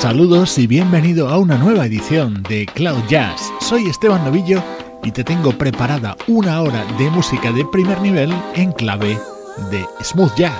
Saludos y bienvenido a una nueva edición de Cloud Jazz. Soy Esteban Novillo y te tengo preparada una hora de música de primer nivel en clave de smooth jazz.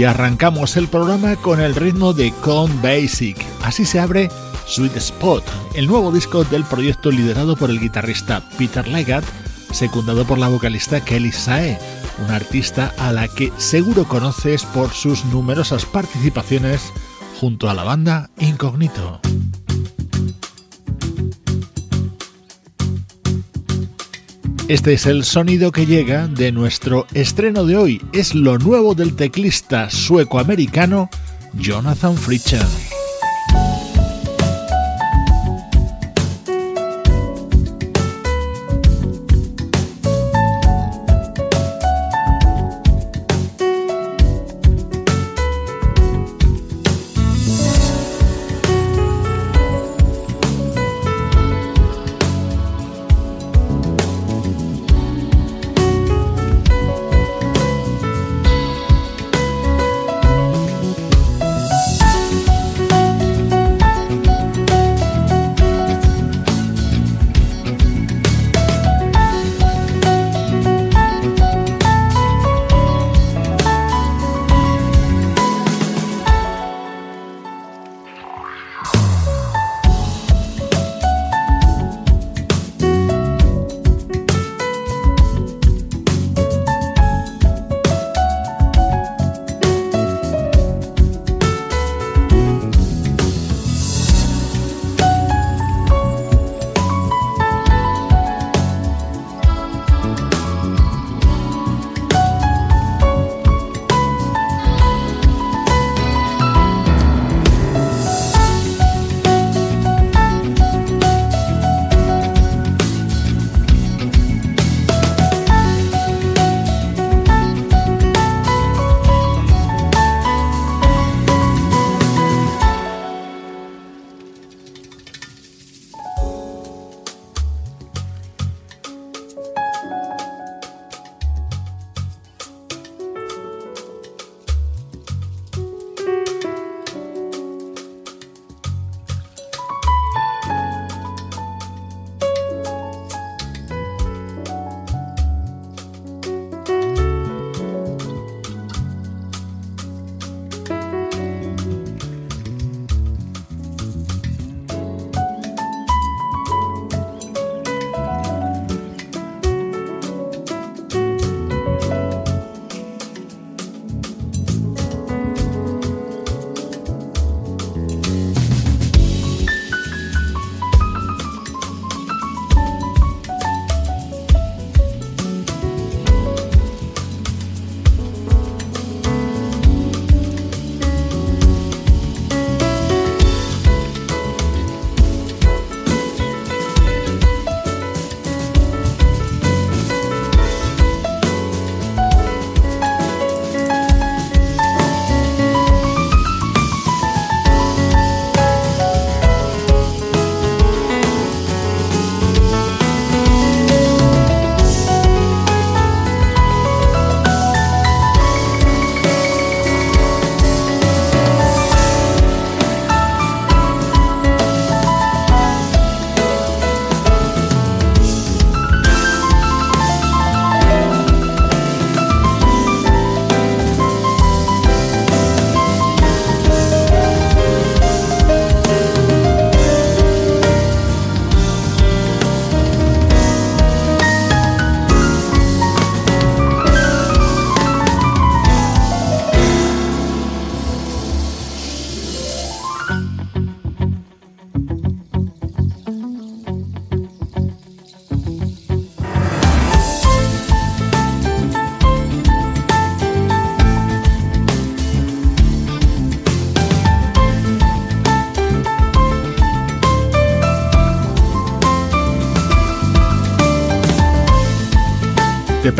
Hoy arrancamos el programa con el ritmo de Con Basic. Así se abre Sweet Spot, el nuevo disco del proyecto liderado por el guitarrista Peter Leggett, secundado por la vocalista Kelly Sae, una artista a la que seguro conoces por sus numerosas participaciones junto a la banda Incognito. Este es el sonido que llega de nuestro estreno de hoy. Es lo nuevo del teclista sueco-americano Jonathan Fritcher.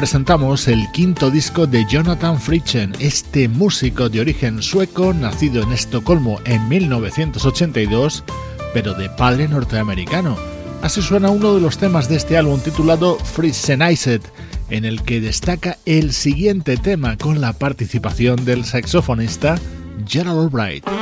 Presentamos el quinto disco de Jonathan Fritchen, este músico de origen sueco, nacido en Estocolmo en 1982, pero de padre norteamericano. Así suena uno de los temas de este álbum titulado Fritzenized, en el que destaca el siguiente tema con la participación del saxofonista Gerald Albright.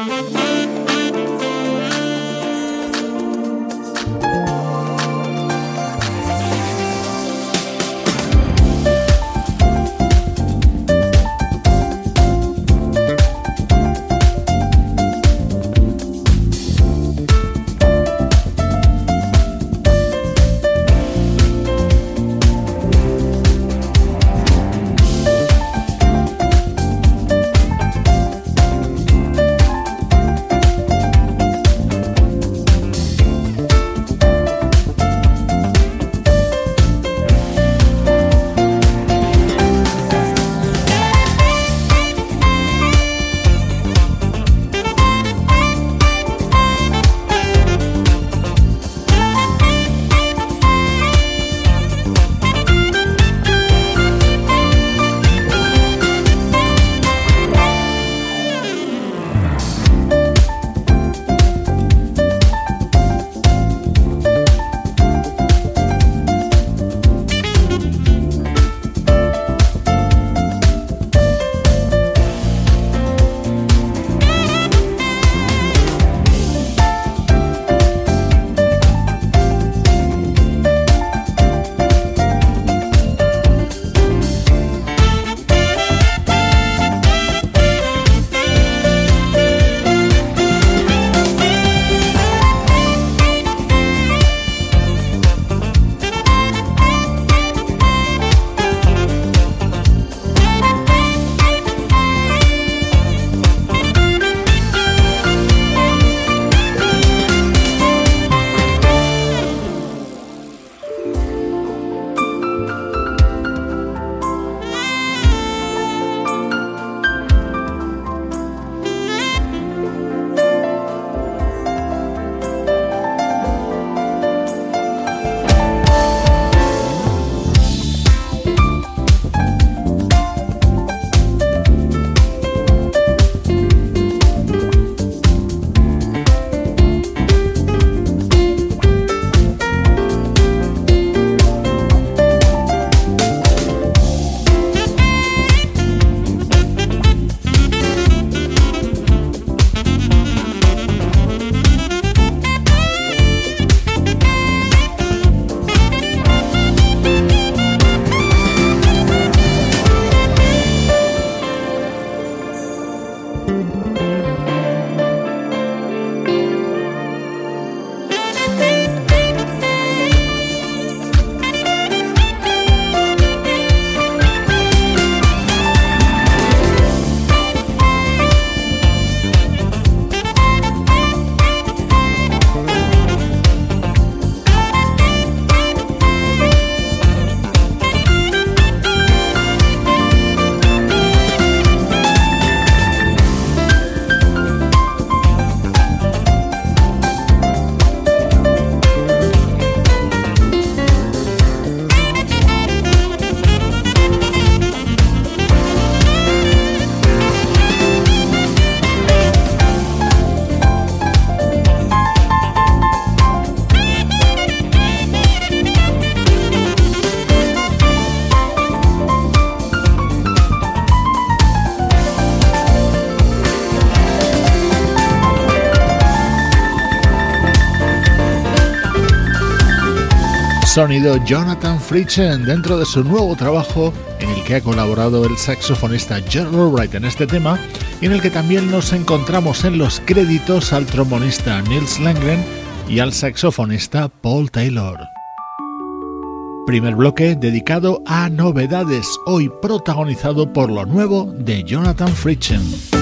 Sonido Jonathan Fritchen dentro de su nuevo trabajo en el que ha colaborado el saxofonista Gerald Albright en este tema y en el que también nos encontramos en los créditos al trombonista Nils Langren y al saxofonista Paul Taylor. Primer bloque dedicado a novedades, hoy protagonizado por lo nuevo de Jonathan Fritchen.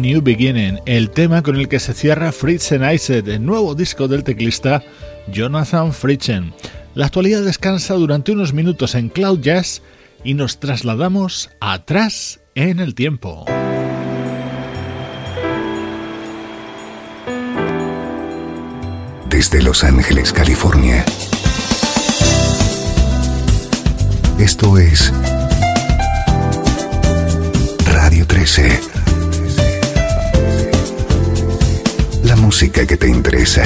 New Beginning, el tema con el que se cierra Fritzen Ised, el nuevo disco del teclista Jonathan Fritzen. La actualidad descansa durante unos minutos en Cloud Jazz y nos trasladamos atrás en el tiempo. Desde Los Ángeles, California. Esto es Radio 13. Que te interesa.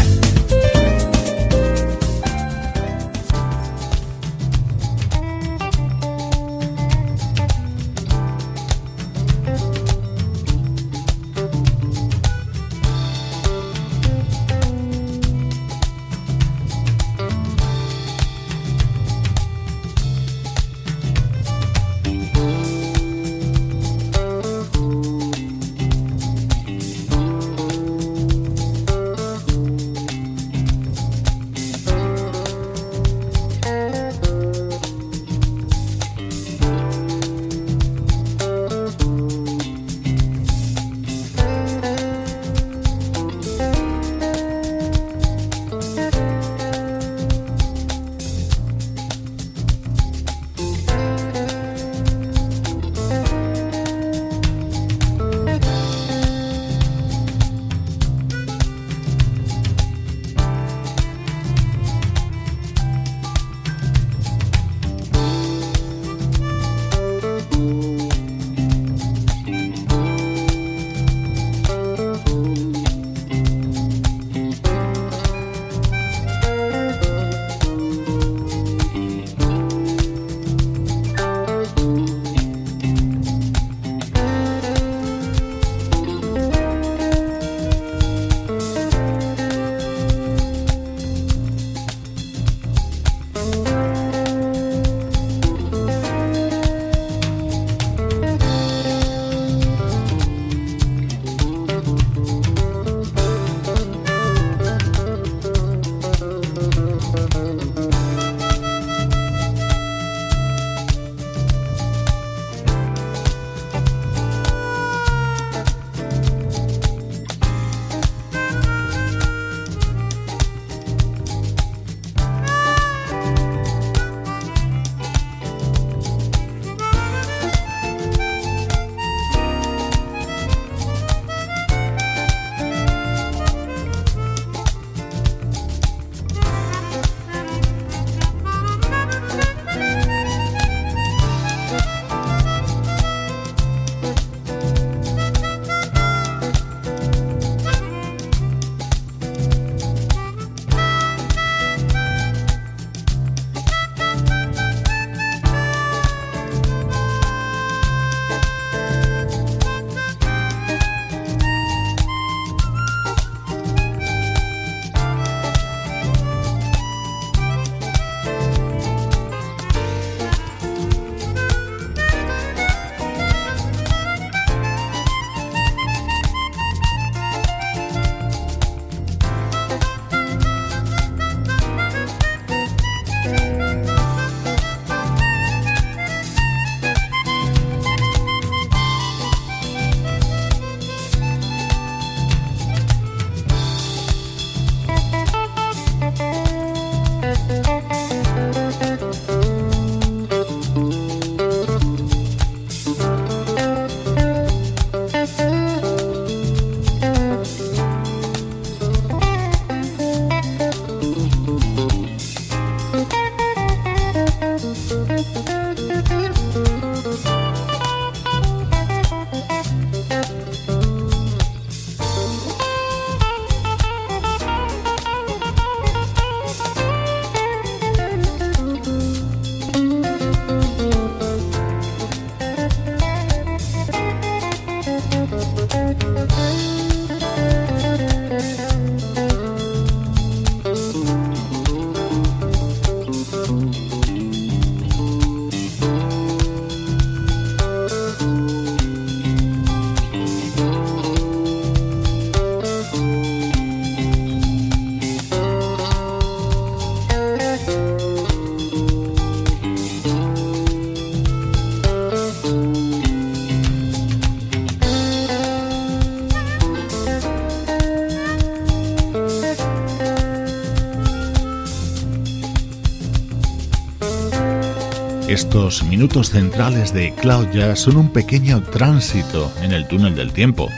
Estos minutos centrales de Cloud Jazz son un pequeño tránsito en el túnel del tiempo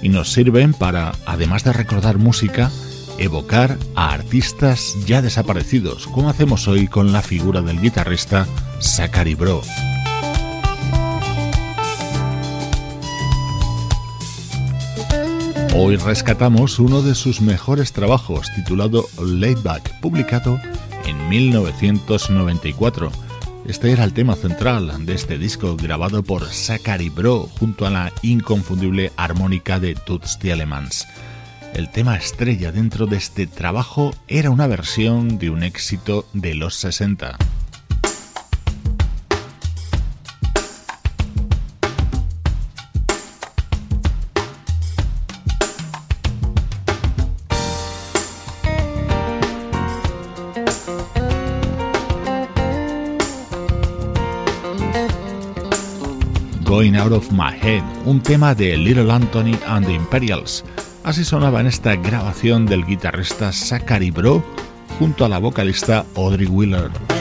y nos sirven para, además de recordar música, evocar a artistas ya desaparecidos, como hacemos hoy con la figura del guitarrista Zachary Bro. Hoy rescatamos uno de sus mejores trabajos titulado Laidback, publicado en 1994. Este era el tema central de este disco grabado por Zachary Bro junto a la inconfundible armónica de Toots Alemans. El tema estrella dentro de este trabajo era una versión de un éxito de los 60. Going Out of My Head, un tema de Little Anthony and the Imperials. Así sonaba en esta grabación del guitarrista Zachary Bro junto a la vocalista Audrey Wheeler.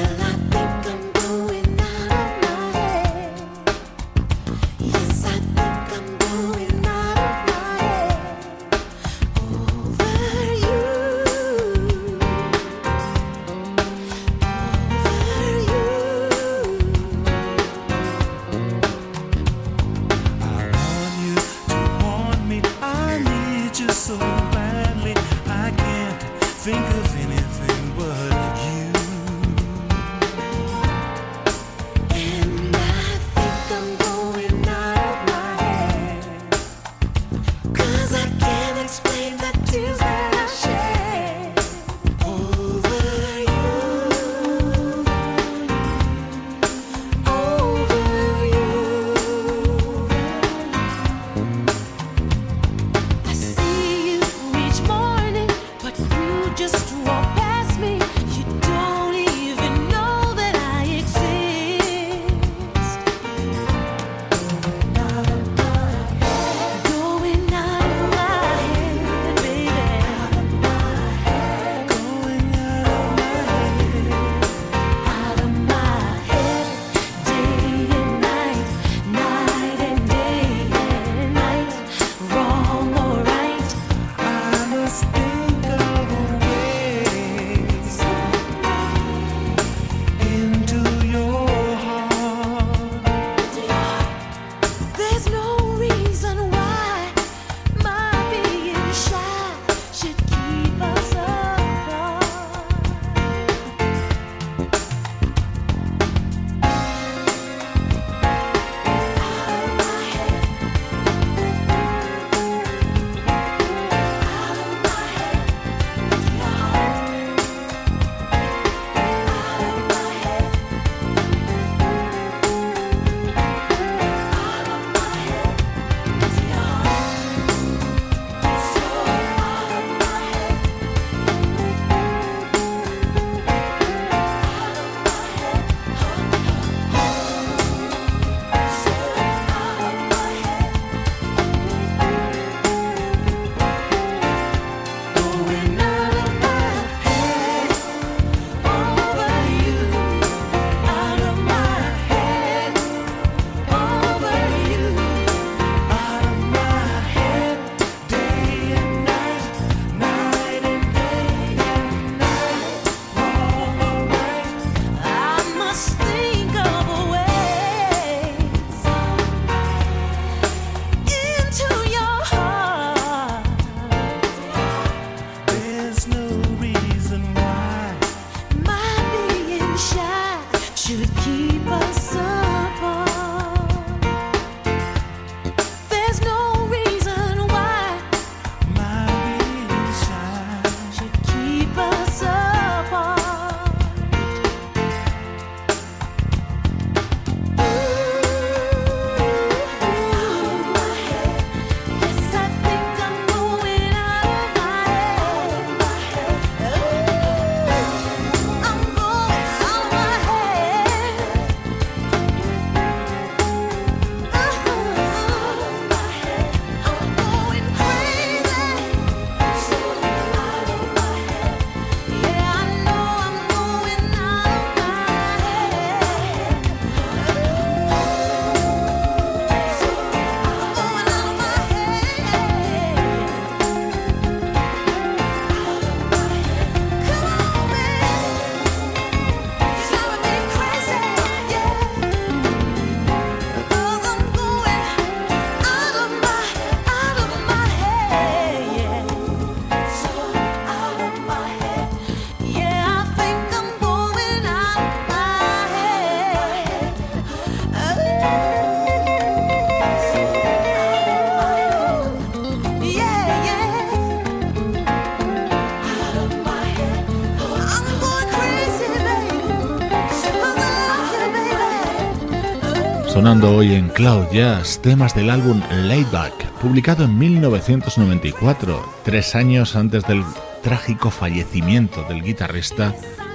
Hoy en Cloud Jazz, temas del álbum Layback, publicado en 1994, tres años antes del trágico fallecimiento del guitarrista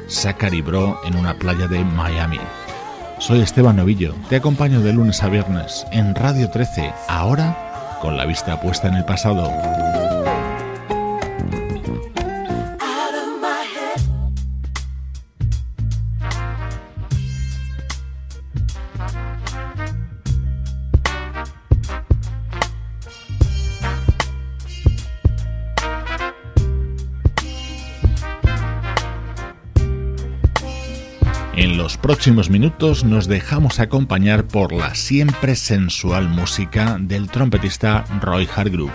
Zachary Bro en una playa de Miami. Soy Esteban Novillo, te acompaño de lunes a viernes en Radio 13, ahora con la vista puesta en el pasado. Próximos minutos nos dejamos acompañar por la siempre sensual música del trompetista Roy Hargrove.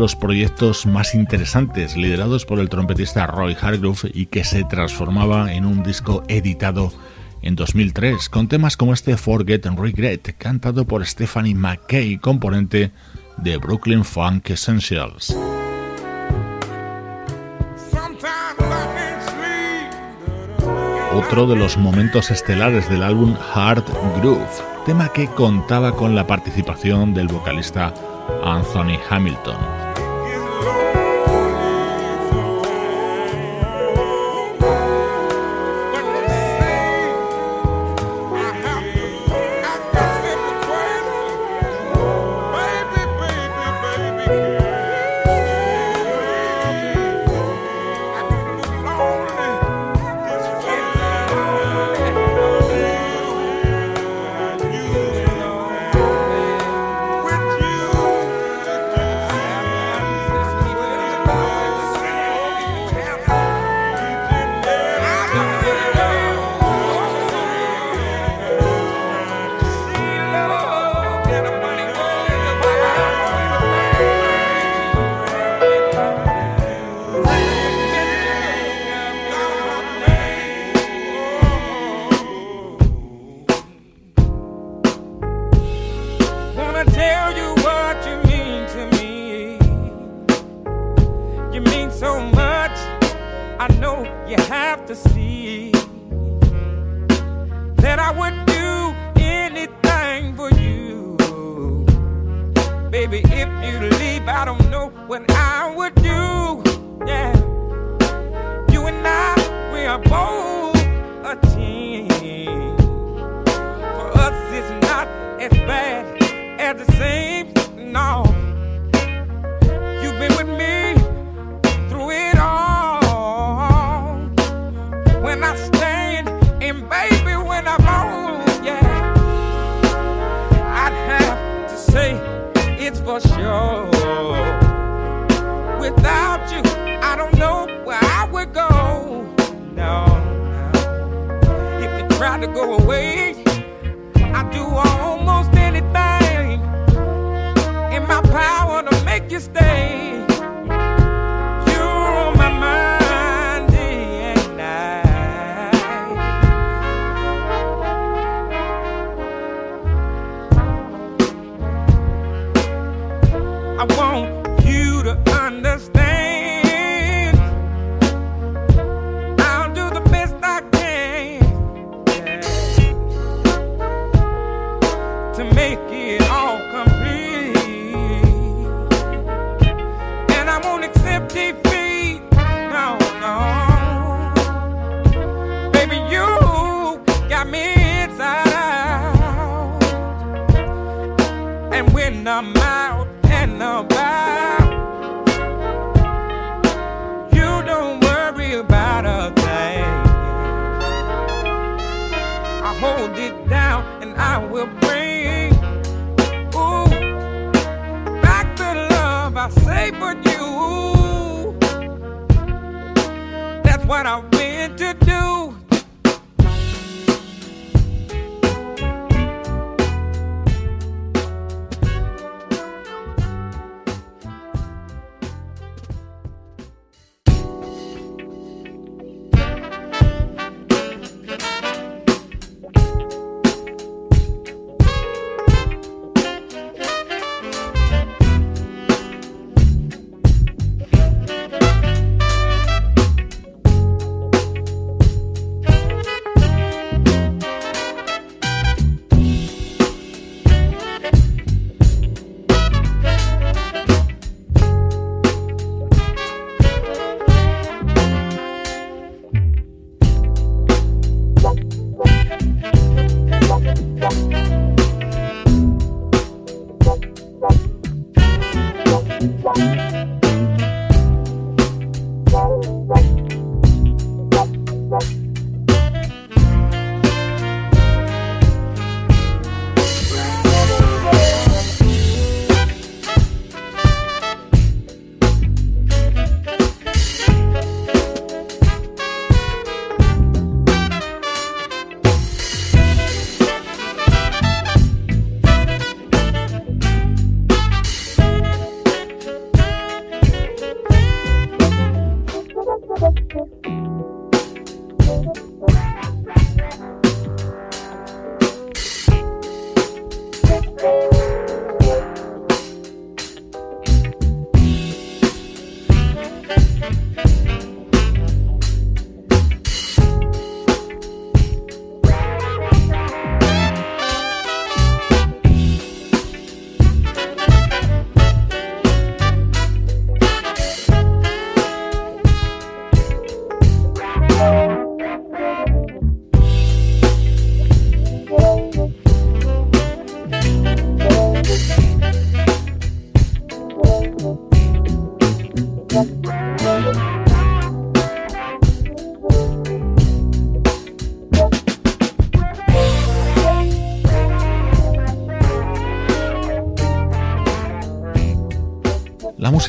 Los proyectos más interesantes liderados por el trompetista Roy Hargrove y que se transformaba en un disco editado en 2003 con temas como este Forget and Regret cantado por Stephanie McKay, componente de Brooklyn Funk Essentials. Otro de los momentos estelares del álbum Hard Groove, tema que contaba con la participación del vocalista Anthony Hamilton.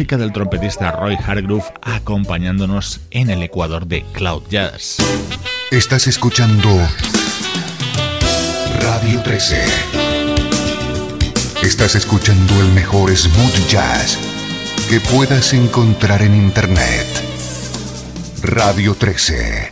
música del trompetista Roy Hargrove acompañándonos en el Ecuador de Cloud Jazz. Estás escuchando Radio 13. Estás escuchando el mejor smooth jazz que puedas encontrar en Internet. Radio 13.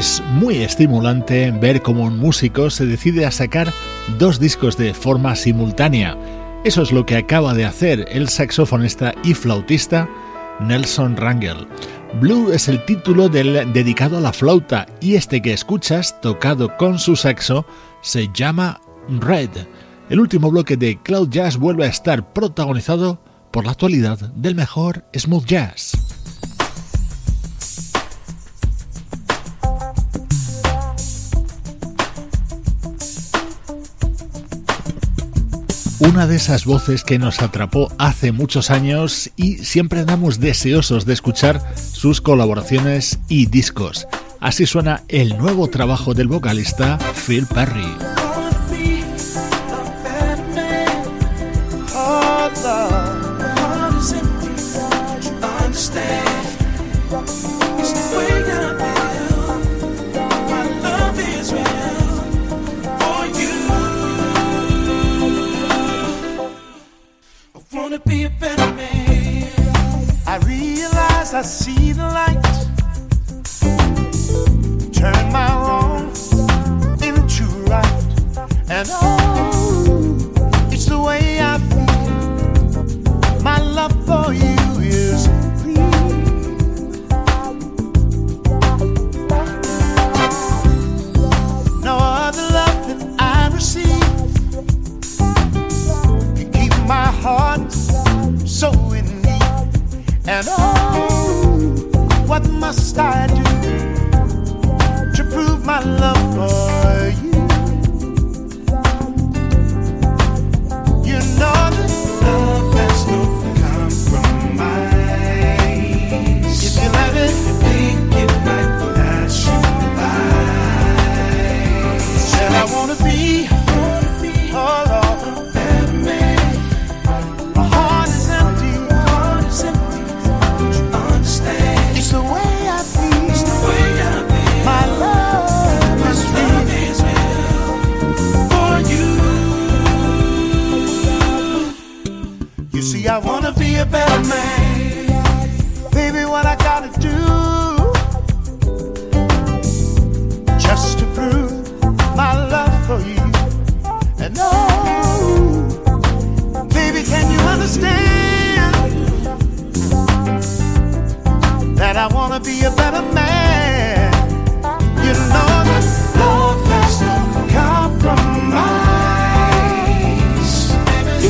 Es muy estimulante ver cómo un músico se decide a sacar dos discos de forma simultánea. Eso es lo que acaba de hacer el saxofonista y flautista Nelson Rangel. Blue es el título del dedicado a la flauta y este que escuchas, tocado con su saxo, se llama Red. El último bloque de Cloud Jazz vuelve a estar protagonizado por la actualidad del mejor smooth jazz. una de esas voces que nos atrapó hace muchos años y siempre andamos deseosos de escuchar sus colaboraciones y discos. Así suena el nuevo trabajo del vocalista Phil Perry.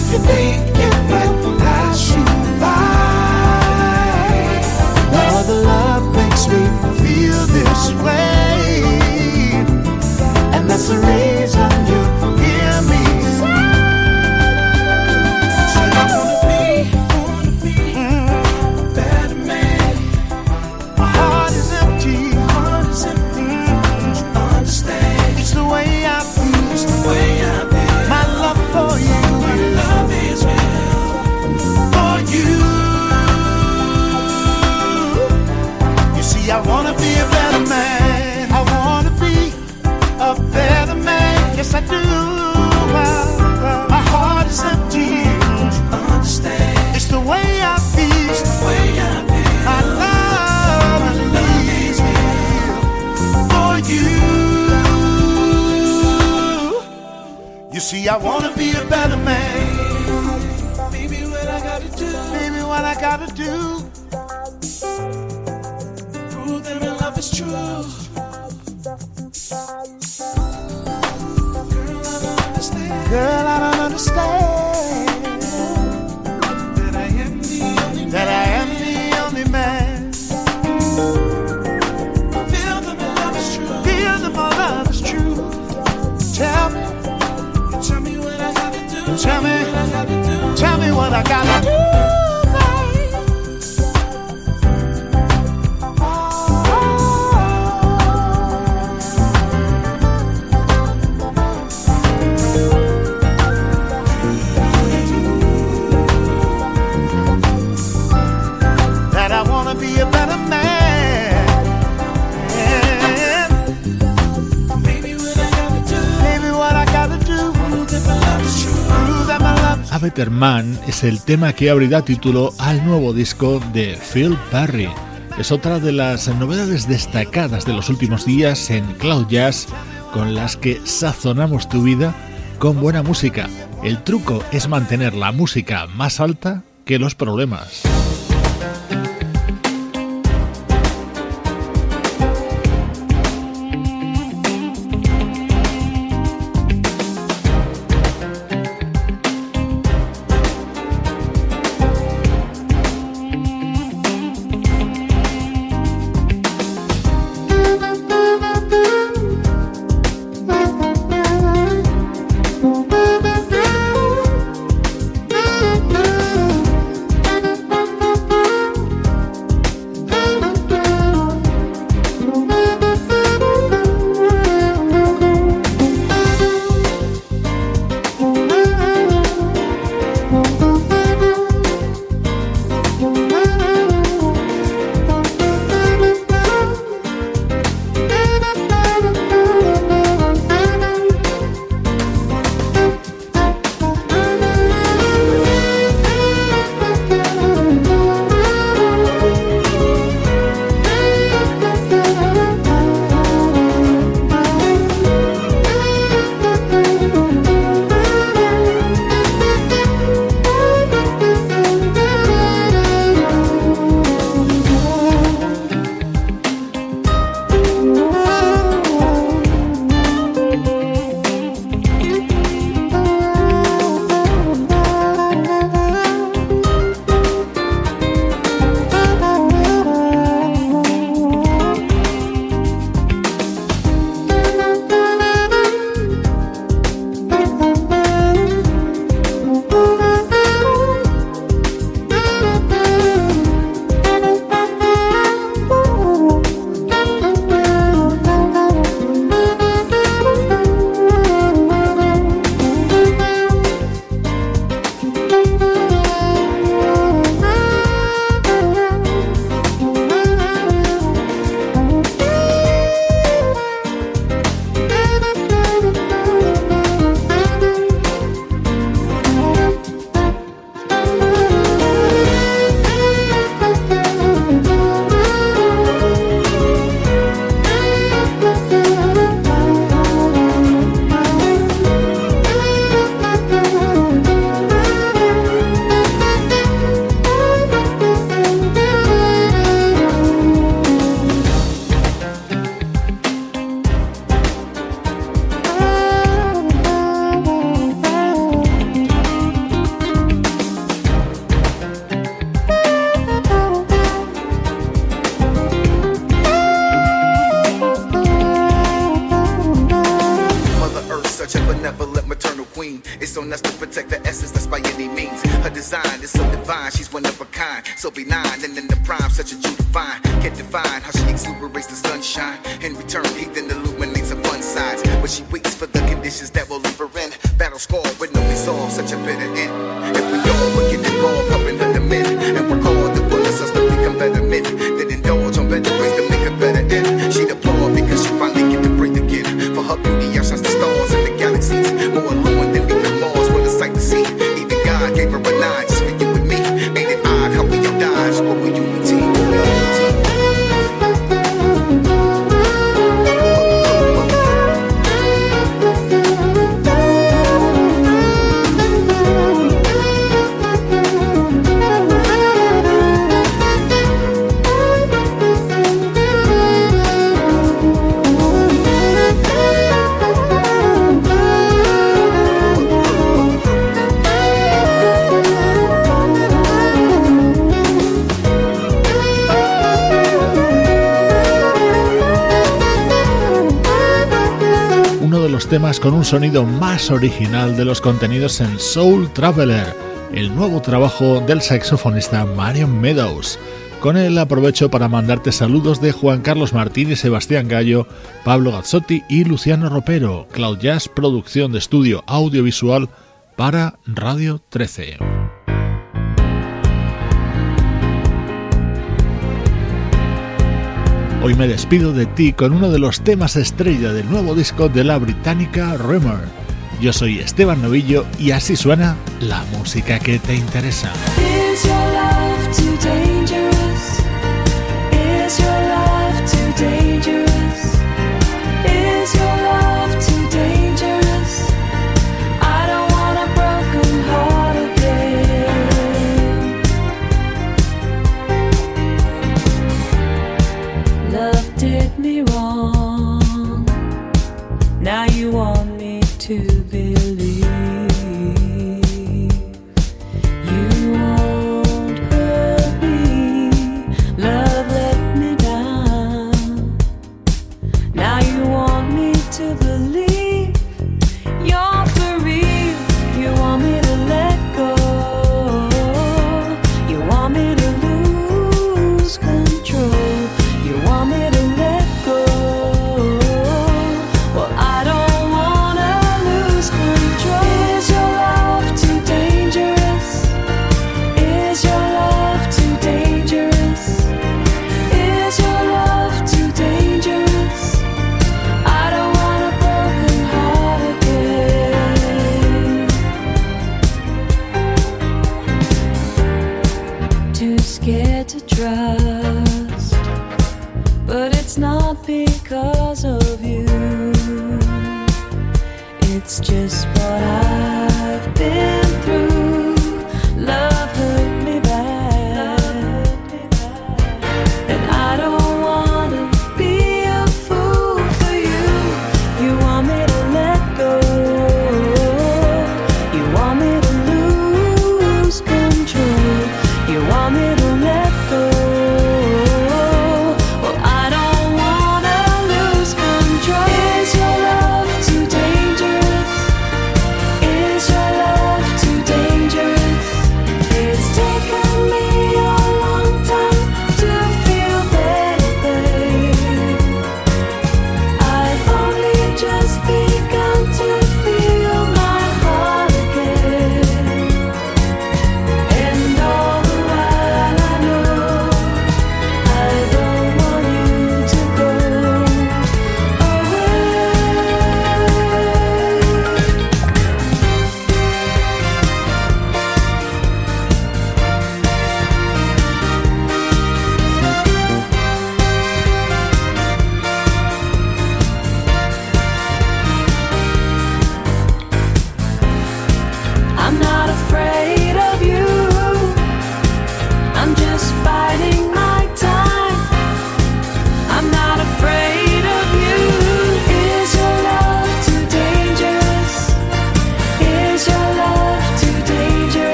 if you think pass you by. The love makes me feel this way, and that's the reason. See, I wanna be a better man. I got. Better Man es el tema que abrirá título al nuevo disco de Phil Perry. Es otra de las novedades destacadas de los últimos días en Cloud Jazz con las que sazonamos tu vida con buena música. El truco es mantener la música más alta que los problemas. Con un sonido más original de los contenidos en Soul Traveler, el nuevo trabajo del saxofonista Marion Meadows. Con él aprovecho para mandarte saludos de Juan Carlos Martínez, Sebastián Gallo, Pablo Gazzotti y Luciano Ropero, Cloud Jazz, producción de estudio audiovisual para Radio 13. Hoy me despido de ti con uno de los temas estrella del nuevo disco de la británica Rumor. Yo soy Esteban Novillo y así suena la música que te interesa.